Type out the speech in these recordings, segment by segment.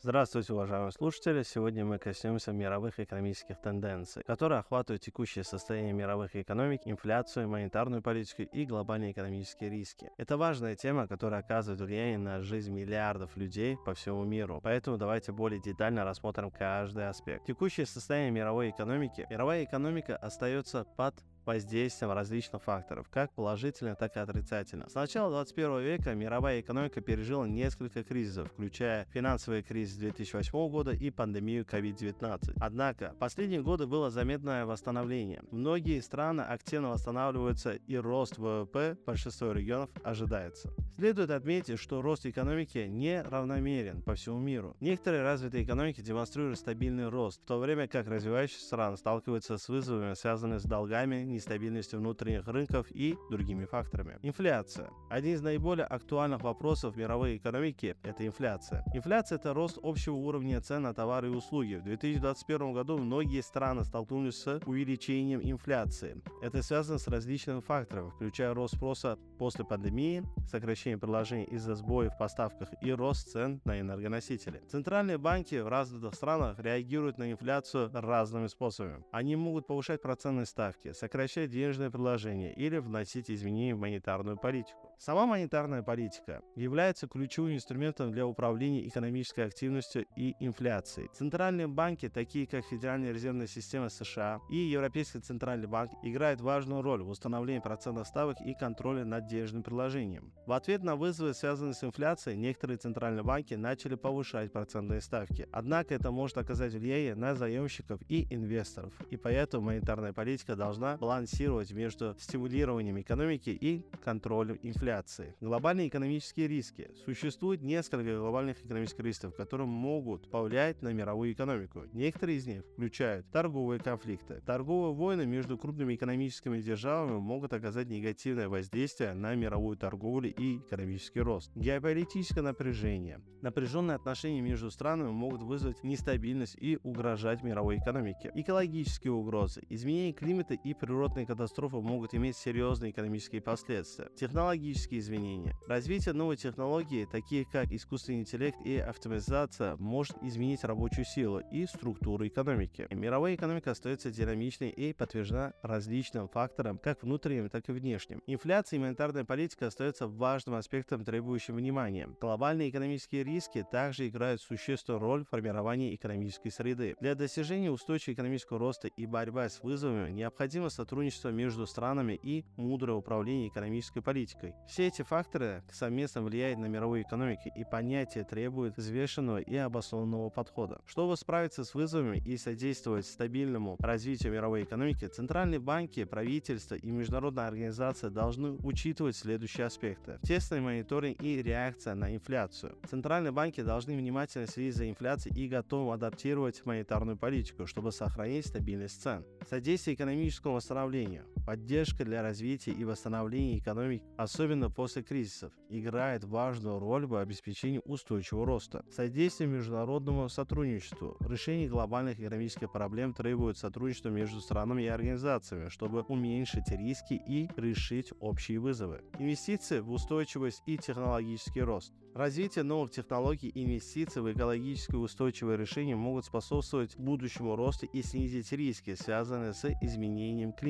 Здравствуйте, уважаемые слушатели! Сегодня мы коснемся мировых экономических тенденций, которые охватывают текущее состояние мировых экономик, инфляцию, монетарную политику и глобальные экономические риски. Это важная тема, которая оказывает влияние на жизнь миллиардов людей по всему миру, поэтому давайте более детально рассмотрим каждый аспект. Текущее состояние мировой экономики. Мировая экономика остается под воздействием различных факторов, как положительно, так и отрицательно. С начала 21 века мировая экономика пережила несколько кризисов, включая финансовый кризис 2008 года и пандемию COVID-19. Однако, последние годы было заметное восстановление. Многие страны активно восстанавливаются и рост ВВП большинства регионов ожидается. Следует отметить, что рост экономики не равномерен по всему миру. Некоторые развитые экономики демонстрируют стабильный рост, в то время как развивающиеся страны сталкиваются с вызовами, связанными с долгами, нестабильностью внутренних рынков и другими факторами. Инфляция. Один из наиболее актуальных вопросов мировой экономики – это инфляция. Инфляция – это рост общего уровня цен на товары и услуги. В 2021 году многие страны столкнулись с увеличением инфляции. Это связано с различными факторами, включая рост спроса после пандемии, сокращение предложений из-за сбоев в поставках и рост цен на энергоносители. Центральные банки в развитых странах реагируют на инфляцию разными способами. Они могут повышать процентные ставки, сокращать сокращать денежное предложение или вносить изменения в монетарную политику. Сама монетарная политика является ключевым инструментом для управления экономической активностью и инфляцией. Центральные банки, такие как Федеральная резервная система США и Европейский центральный банк, играют важную роль в установлении процентных ставок и контроле над денежным предложением. В ответ на вызовы, связанные с инфляцией, некоторые центральные банки начали повышать процентные ставки. Однако это может оказать влияние на заемщиков и инвесторов, и поэтому монетарная политика должна балансировать между стимулированием экономики и контролем инфляции. Глобальные экономические риски. Существует несколько глобальных экономических рисков, которые могут повлиять на мировую экономику. Некоторые из них включают торговые конфликты. Торговые войны между крупными экономическими державами могут оказать негативное воздействие на мировую торговлю и экономический рост. Геополитическое напряжение. Напряженные отношения между странами могут вызвать нестабильность и угрожать мировой экономике. Экологические угрозы. Изменение климата и природы природные катастрофы могут иметь серьезные экономические последствия. Технологические изменения. Развитие новой технологии, таких как искусственный интеллект и автоматизация, может изменить рабочую силу и структуру экономики. Мировая экономика остается динамичной и подтверждена различным факторам, как внутренним, так и внешним. Инфляция и монетарная политика остаются важным аспектом, требующим внимания. Глобальные экономические риски также играют существенную роль в формировании экономической среды. Для достижения устойчивого экономического роста и борьбы с вызовами необходимо сотрудничество сотрудничество между странами и мудрое управление экономической политикой. Все эти факторы совместно влияют на мировую экономику и понятие требует взвешенного и обоснованного подхода. Чтобы справиться с вызовами и содействовать стабильному развитию мировой экономики, центральные банки, правительства и международные организации должны учитывать следующие аспекты. Тесный мониторинг и реакция на инфляцию. Центральные банки должны внимательно следить за инфляцией и готовы адаптировать монетарную политику, чтобы сохранить стабильность цен. Содействие экономическому восстановлению. Поддержка для развития и восстановления экономики, особенно после кризисов, играет важную роль в обеспечении устойчивого роста. Содействие международному сотрудничеству. Решение глобальных экономических проблем требует сотрудничества между странами и организациями, чтобы уменьшить риски и решить общие вызовы. Инвестиции в устойчивость и технологический рост. Развитие новых технологий и инвестиций в экологически устойчивые решения могут способствовать будущему росту и снизить риски, связанные с изменением климата.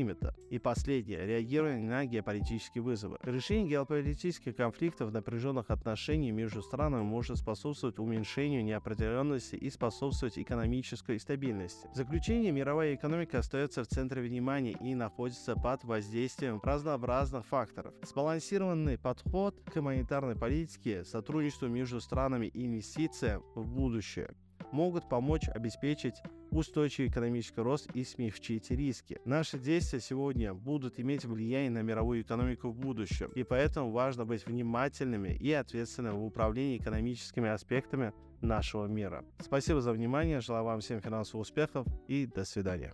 И последнее. Реагирование на геополитические вызовы. Решение геополитических конфликтов напряженных отношений между странами может способствовать уменьшению неопределенности и способствовать экономической стабильности. В заключение, мировая экономика остается в центре внимания и находится под воздействием разнообразных факторов. Сбалансированный подход к монетарной политике, сотрудничеству между странами и инвестициям в будущее могут помочь обеспечить устойчивый экономический рост и смягчить риски. Наши действия сегодня будут иметь влияние на мировую экономику в будущем, и поэтому важно быть внимательными и ответственными в управлении экономическими аспектами нашего мира. Спасибо за внимание, желаю вам всем финансовых успехов и до свидания.